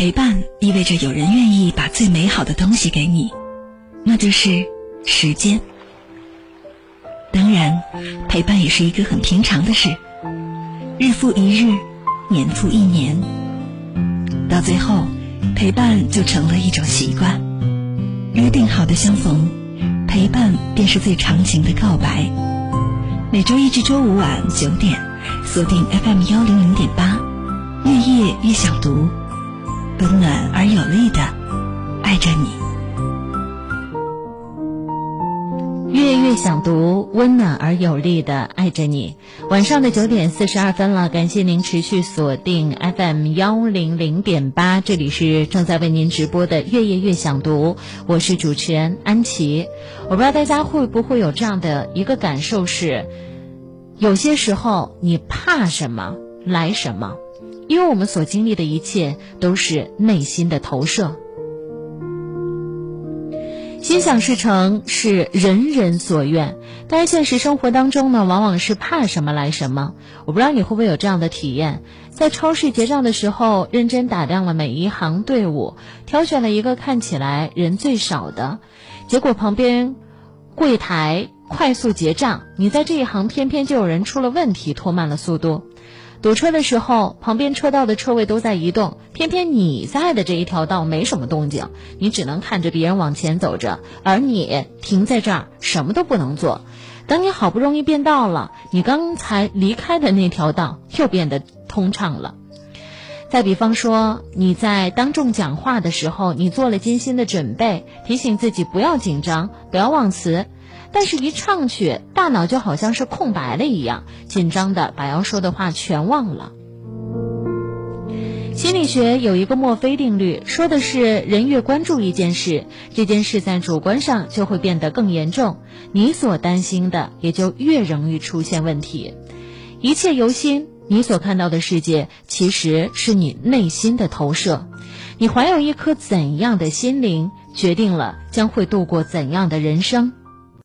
陪伴意味着有人愿意把最美好的东西给你，那就是时间。当然，陪伴也是一个很平常的事，日复一日，年复一年，到最后，陪伴就成了一种习惯。约定好的相逢，陪伴便是最长情的告白。每周一至周五晚九点，锁定 FM 幺零零点八，月夜越想读，温暖而有力的爱着你。月月想读，温暖而有力的爱着你。晚上的九点四十二分了，感谢您持续锁定 FM 幺零零点八，这里是正在为您直播的月夜月想读，我是主持人安琪。我不知道大家会不会有这样的一个感受是，有些时候你怕什么来什么，因为我们所经历的一切都是内心的投射。心想事成是人人所愿，但是现实生活当中呢，往往是怕什么来什么。我不知道你会不会有这样的体验，在超市结账的时候，认真打量了每一行队伍，挑选了一个看起来人最少的，结果旁边柜台快速结账，你在这一行偏偏就有人出了问题，拖慢了速度。堵车的时候，旁边车道的车位都在移动，偏偏你在的这一条道没什么动静，你只能看着别人往前走着，而你停在这儿什么都不能做。等你好不容易变道了，你刚才离开的那条道又变得通畅了。再比方说，你在当众讲话的时候，你做了精心的准备，提醒自己不要紧张，不要忘词。但是，一唱去，大脑就好像是空白了一样，紧张的把要说的话全忘了。心理学有一个墨菲定律，说的是人越关注一件事，这件事在主观上就会变得更严重，你所担心的也就越容易出现问题。一切由心，你所看到的世界其实是你内心的投射。你怀有一颗怎样的心灵，决定了将会度过怎样的人生。